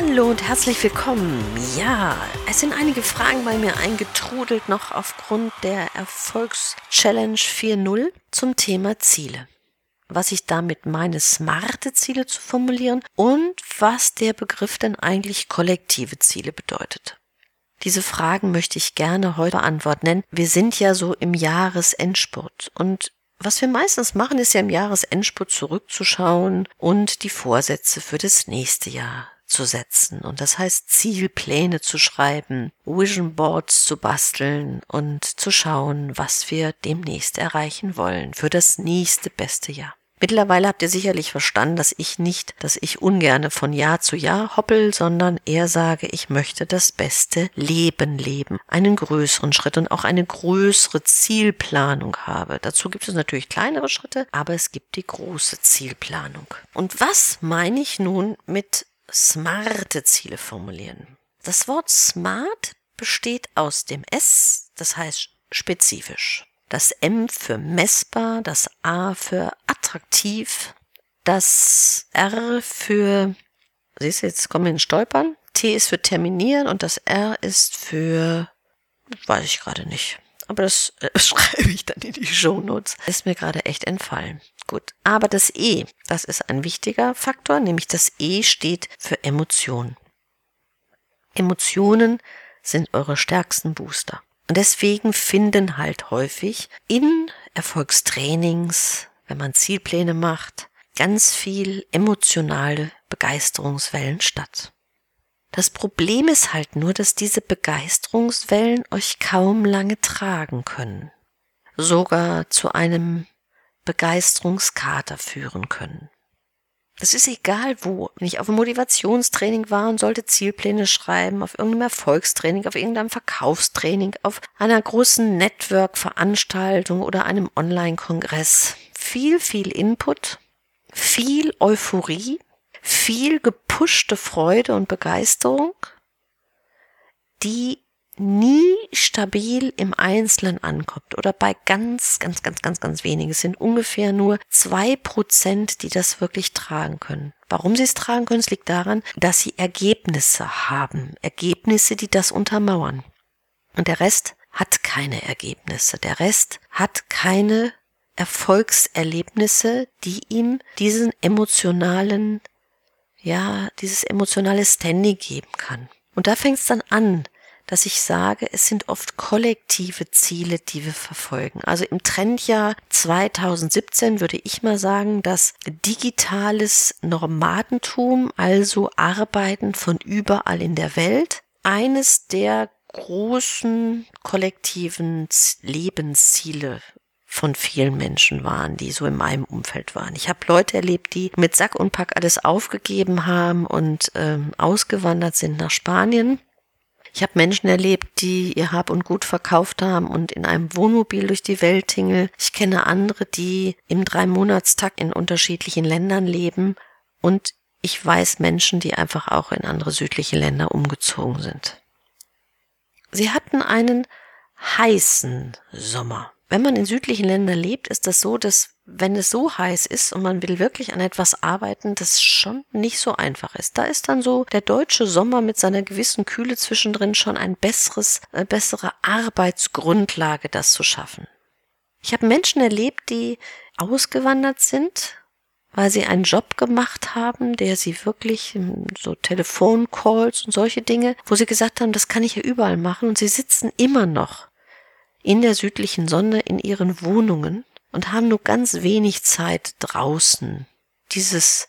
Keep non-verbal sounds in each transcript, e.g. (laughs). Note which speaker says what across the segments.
Speaker 1: Hallo und herzlich willkommen. Ja, es sind einige Fragen bei mir eingetrudelt noch aufgrund der Erfolgschallenge 4.0 zum Thema Ziele. Was ich damit meine, smarte Ziele zu formulieren und was der Begriff denn eigentlich kollektive Ziele bedeutet. Diese Fragen möchte ich gerne heute beantworten, denn wir sind ja so im Jahresendspurt und was wir meistens machen, ist ja im Jahresendspurt zurückzuschauen und die Vorsätze für das nächste Jahr zu setzen. Und das heißt, Zielpläne zu schreiben, Vision Boards zu basteln und zu schauen, was wir demnächst erreichen wollen für das nächste beste Jahr. Mittlerweile habt ihr sicherlich verstanden, dass ich nicht, dass ich ungerne von Jahr zu Jahr hoppel, sondern eher sage, ich möchte das beste Leben leben, einen größeren Schritt und auch eine größere Zielplanung habe. Dazu gibt es natürlich kleinere Schritte, aber es gibt die große Zielplanung. Und was meine ich nun mit smarte Ziele formulieren. Das Wort smart besteht aus dem S, das heißt spezifisch. Das M für messbar, das A für attraktiv, das R für, siehst du, jetzt kommen wir in Stolpern. T ist für terminieren und das R ist für, weiß ich gerade nicht. Aber das äh, (laughs) schreibe ich dann in die Shownotes. Ist mir gerade echt entfallen. Gut. Aber das E, das ist ein wichtiger Faktor, nämlich das E steht für Emotion. Emotionen sind eure stärksten Booster. Und deswegen finden halt häufig in Erfolgstrainings, wenn man Zielpläne macht, ganz viel emotionale Begeisterungswellen statt. Das Problem ist halt nur, dass diese Begeisterungswellen euch kaum lange tragen können. Sogar zu einem Begeisterungskater führen können. Das ist egal wo. Wenn ich auf einem Motivationstraining war und sollte Zielpläne schreiben, auf irgendeinem Erfolgstraining, auf irgendeinem Verkaufstraining, auf einer großen Network-Veranstaltung oder einem Online-Kongress. Viel, viel Input, viel Euphorie, viel gepushte Freude und Begeisterung, die nie stabil im Einzelnen ankommt oder bei ganz, ganz, ganz, ganz, ganz wenigen. Es sind ungefähr nur zwei Prozent, die das wirklich tragen können. Warum sie es tragen können, es liegt daran, dass sie Ergebnisse haben. Ergebnisse, die das untermauern. Und der Rest hat keine Ergebnisse. Der Rest hat keine Erfolgserlebnisse, die ihm diesen emotionalen, ja, dieses emotionale Standing geben kann. Und da fängt es dann an, dass ich sage, es sind oft kollektive Ziele, die wir verfolgen. Also im Trendjahr 2017 würde ich mal sagen, dass digitales Nomadentum, also Arbeiten von überall in der Welt, eines der großen kollektiven Lebensziele von vielen Menschen waren, die so in meinem Umfeld waren. Ich habe Leute erlebt, die mit Sack und Pack alles aufgegeben haben und ähm, ausgewandert sind nach Spanien ich habe Menschen erlebt, die ihr Hab und Gut verkauft haben und in einem Wohnmobil durch die Welt tingeln. Ich kenne andere, die im Dreimonatstakt in unterschiedlichen Ländern leben. Und ich weiß Menschen, die einfach auch in andere südliche Länder umgezogen sind. Sie hatten einen heißen Sommer. Wenn man in südlichen Ländern lebt, ist das so, dass wenn es so heiß ist und man will wirklich an etwas arbeiten, das schon nicht so einfach ist. Da ist dann so der deutsche Sommer mit seiner gewissen Kühle zwischendrin schon ein besseres, äh, bessere Arbeitsgrundlage, das zu schaffen. Ich habe Menschen erlebt, die ausgewandert sind, weil sie einen Job gemacht haben, der sie wirklich hm, so Telefoncalls und solche Dinge, wo sie gesagt haben, das kann ich ja überall machen und sie sitzen immer noch in der südlichen Sonne in ihren Wohnungen und haben nur ganz wenig Zeit draußen dieses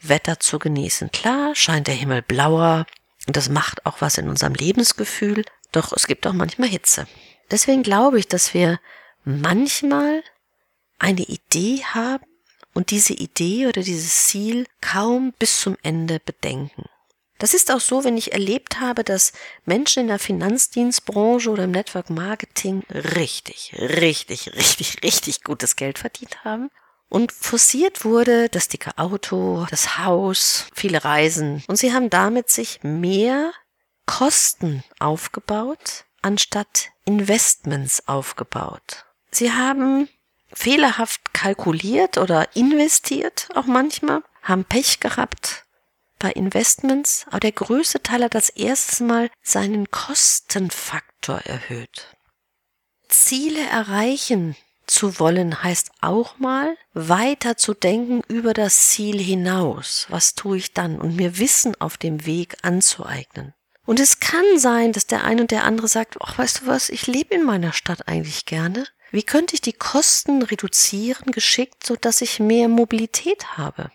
Speaker 1: Wetter zu genießen. Klar scheint der Himmel blauer und das macht auch was in unserem Lebensgefühl, doch es gibt auch manchmal Hitze. Deswegen glaube ich, dass wir manchmal eine Idee haben und diese Idee oder dieses Ziel kaum bis zum Ende bedenken. Das ist auch so, wenn ich erlebt habe, dass Menschen in der Finanzdienstbranche oder im Network Marketing richtig, richtig, richtig, richtig gutes Geld verdient haben und forciert wurde das dicke Auto, das Haus, viele Reisen. Und sie haben damit sich mehr Kosten aufgebaut, anstatt Investments aufgebaut. Sie haben fehlerhaft kalkuliert oder investiert, auch manchmal, haben Pech gehabt bei Investments, aber der größte Teil hat das erste Mal seinen Kostenfaktor erhöht. Ziele erreichen zu wollen heißt auch mal weiter zu denken über das Ziel hinaus. Was tue ich dann? Und mir Wissen auf dem Weg anzueignen. Und es kann sein, dass der eine und der andere sagt, ach, weißt du was, ich lebe in meiner Stadt eigentlich gerne. Wie könnte ich die Kosten reduzieren geschickt, so dass ich mehr Mobilität habe?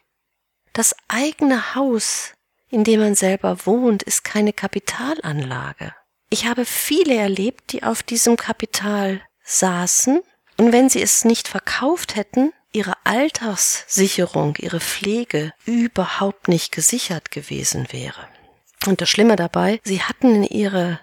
Speaker 1: Das eigene Haus, in dem man selber wohnt, ist keine Kapitalanlage. Ich habe viele erlebt, die auf diesem Kapital saßen und wenn sie es nicht verkauft hätten, ihre Alterssicherung, ihre Pflege überhaupt nicht gesichert gewesen wäre. Und das Schlimme dabei, sie hatten in ihre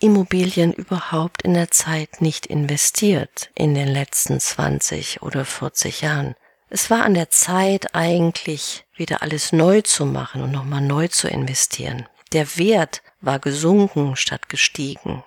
Speaker 1: Immobilien überhaupt in der Zeit nicht investiert in den letzten 20 oder 40 Jahren. Es war an der Zeit eigentlich wieder alles neu zu machen und nochmal neu zu investieren. Der Wert war gesunken statt gestiegen.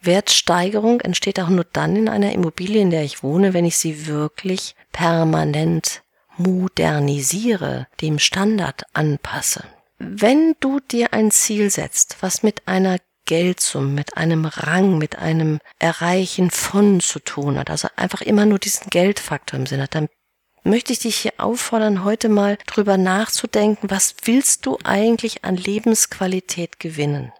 Speaker 1: Wertsteigerung entsteht auch nur dann in einer Immobilie, in der ich wohne, wenn ich sie wirklich permanent modernisiere, dem Standard anpasse. Wenn du dir ein Ziel setzt, was mit einer Geldsumme, mit einem Rang, mit einem Erreichen von zu tun hat, also einfach immer nur diesen Geldfaktor im Sinne hat, dann möchte ich dich hier auffordern, heute mal drüber nachzudenken, was willst du eigentlich an Lebensqualität gewinnen?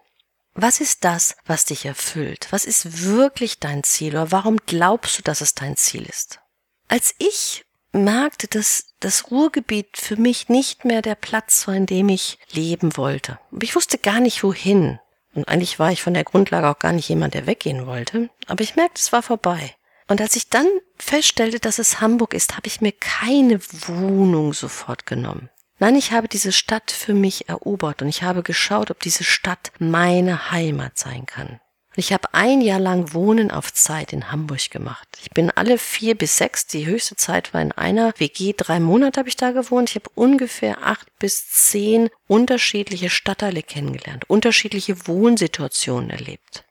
Speaker 1: Was ist das, was dich erfüllt? Was ist wirklich dein Ziel oder warum glaubst du, dass es dein Ziel ist? Als ich merkte, dass das Ruhrgebiet für mich nicht mehr der Platz war, in dem ich leben wollte. Ich wusste gar nicht wohin. Und eigentlich war ich von der Grundlage auch gar nicht jemand, der weggehen wollte. Aber ich merkte, es war vorbei. Und als ich dann feststellte, dass es Hamburg ist, habe ich mir keine Wohnung sofort genommen. Nein, ich habe diese Stadt für mich erobert und ich habe geschaut, ob diese Stadt meine Heimat sein kann. Und ich habe ein Jahr lang Wohnen auf Zeit in Hamburg gemacht. Ich bin alle vier bis sechs, die höchste Zeit war in einer WG, drei Monate habe ich da gewohnt. Ich habe ungefähr acht bis zehn unterschiedliche Stadtteile kennengelernt, unterschiedliche Wohnsituationen erlebt.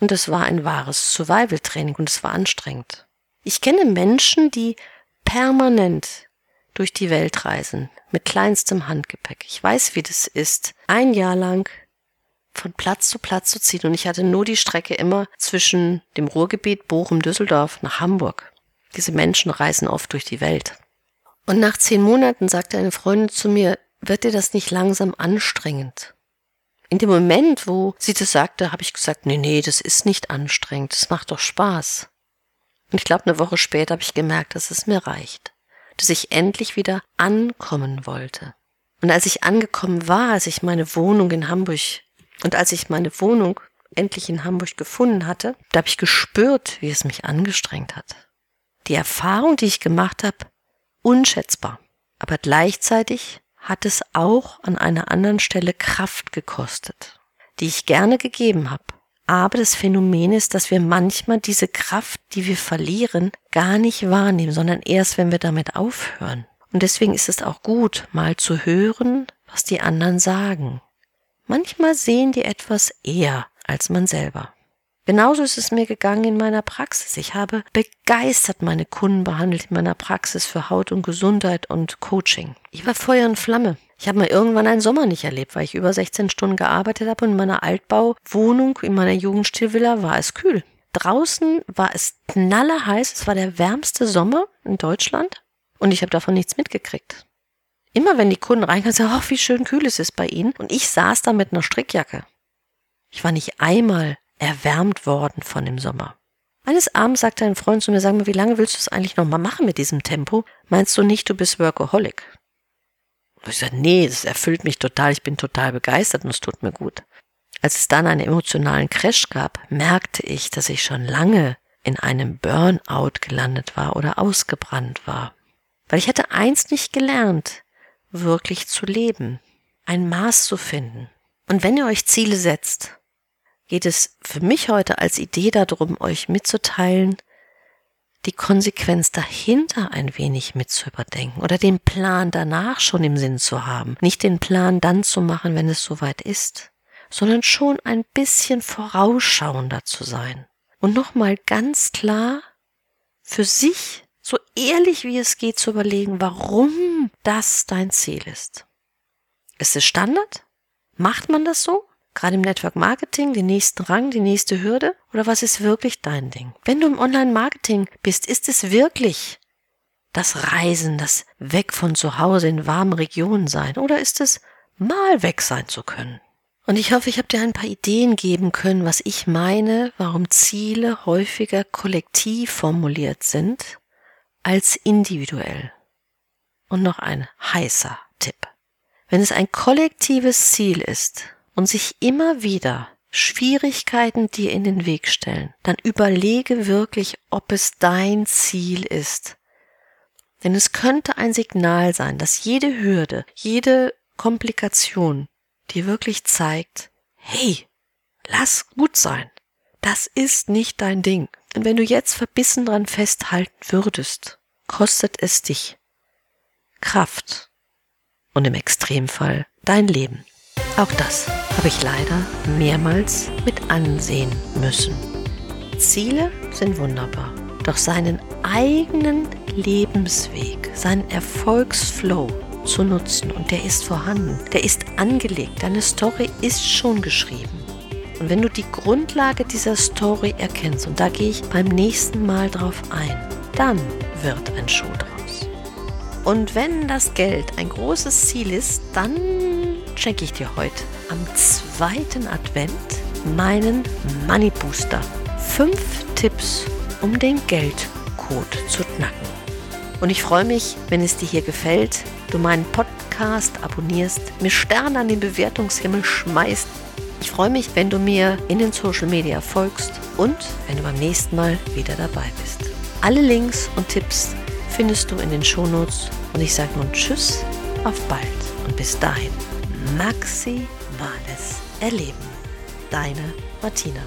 Speaker 1: Und es war ein wahres Survival-Training und es war anstrengend. Ich kenne Menschen, die permanent durch die Welt reisen, mit kleinstem Handgepäck. Ich weiß, wie das ist, ein Jahr lang von Platz zu Platz zu ziehen. Und ich hatte nur die Strecke immer zwischen dem Ruhrgebiet Bochum, Düsseldorf nach Hamburg. Diese Menschen reisen oft durch die Welt. Und nach zehn Monaten sagte eine Freundin zu mir, wird dir das nicht langsam anstrengend? In dem Moment, wo sie das sagte, habe ich gesagt, nee, nee, das ist nicht anstrengend, das macht doch Spaß. Und ich glaube, eine Woche später habe ich gemerkt, dass es mir reicht dass ich endlich wieder ankommen wollte. Und als ich angekommen war, als ich meine Wohnung in Hamburg und als ich meine Wohnung endlich in Hamburg gefunden hatte, da habe ich gespürt, wie es mich angestrengt hat. Die Erfahrung, die ich gemacht habe, unschätzbar. Aber gleichzeitig hat es auch an einer anderen Stelle Kraft gekostet, die ich gerne gegeben habe. Aber das Phänomen ist, dass wir manchmal diese Kraft, die wir verlieren, gar nicht wahrnehmen, sondern erst, wenn wir damit aufhören. Und deswegen ist es auch gut, mal zu hören, was die anderen sagen. Manchmal sehen die etwas eher als man selber. Genauso ist es mir gegangen in meiner Praxis. Ich habe begeistert meine Kunden behandelt in meiner Praxis für Haut und Gesundheit und Coaching. Ich war Feuer und Flamme. Ich habe mal irgendwann einen Sommer nicht erlebt, weil ich über 16 Stunden gearbeitet habe und in meiner Altbauwohnung, in meiner Jugendstilvilla war es kühl. Draußen war es knallerheiß, es war der wärmste Sommer in Deutschland und ich habe davon nichts mitgekriegt. Immer wenn die Kunden reinkamen, sagen, ach, wie schön kühl es ist bei ihnen. Und ich saß da mit einer Strickjacke. Ich war nicht einmal erwärmt worden von dem Sommer. Eines Abends sagte ein Freund zu mir, sag mal, wie lange willst du es eigentlich noch mal machen mit diesem Tempo? Meinst du nicht, du bist Workaholic? Und ich sagte, nee, das erfüllt mich total, ich bin total begeistert und es tut mir gut. Als es dann einen emotionalen Crash gab, merkte ich, dass ich schon lange in einem Burnout gelandet war oder ausgebrannt war. Weil ich hatte eins nicht gelernt, wirklich zu leben. ein Maß zu finden. Und wenn ihr euch Ziele setzt, geht es für mich heute als Idee darum, euch mitzuteilen, die Konsequenz dahinter ein wenig mit zu überdenken oder den Plan danach schon im Sinn zu haben. Nicht den Plan dann zu machen, wenn es soweit ist, sondern schon ein bisschen vorausschauender zu sein. Und nochmal ganz klar für sich, so ehrlich wie es geht, zu überlegen, warum das dein Ziel ist. Ist es Standard? Macht man das so? Gerade im Network Marketing, den nächsten Rang, die nächste Hürde? Oder was ist wirklich dein Ding? Wenn du im Online-Marketing bist, ist es wirklich das Reisen, das Weg von zu Hause in warmen Regionen sein? Oder ist es mal weg sein zu können? Und ich hoffe, ich habe dir ein paar Ideen geben können, was ich meine, warum Ziele häufiger kollektiv formuliert sind als individuell. Und noch ein heißer Tipp. Wenn es ein kollektives Ziel ist, und sich immer wieder Schwierigkeiten dir in den Weg stellen, dann überlege wirklich, ob es dein Ziel ist. Denn es könnte ein Signal sein, dass jede Hürde, jede Komplikation dir wirklich zeigt, hey, lass gut sein. Das ist nicht dein Ding. Denn wenn du jetzt verbissen dran festhalten würdest, kostet es dich Kraft und im Extremfall dein Leben. Auch das habe ich leider mehrmals mit ansehen müssen. Ziele sind wunderbar, doch seinen eigenen Lebensweg, seinen Erfolgsflow zu nutzen und der ist vorhanden, der ist angelegt, deine Story ist schon geschrieben. Und wenn du die Grundlage dieser Story erkennst, und da gehe ich beim nächsten Mal drauf ein, dann wird ein Schuh draus. Und wenn das Geld ein großes Ziel ist, dann schenke ich dir heute am zweiten Advent meinen Money Booster. Fünf Tipps, um den Geldcode zu knacken. Und ich freue mich, wenn es dir hier gefällt, du meinen Podcast abonnierst, mir Sterne an den Bewertungshimmel schmeißt. Ich freue mich, wenn du mir in den Social Media folgst und wenn du beim nächsten Mal wieder dabei bist. Alle Links und Tipps findest du in den Shownotes und ich sage nun Tschüss, auf bald und bis dahin maximales Erleben. Deine Martina.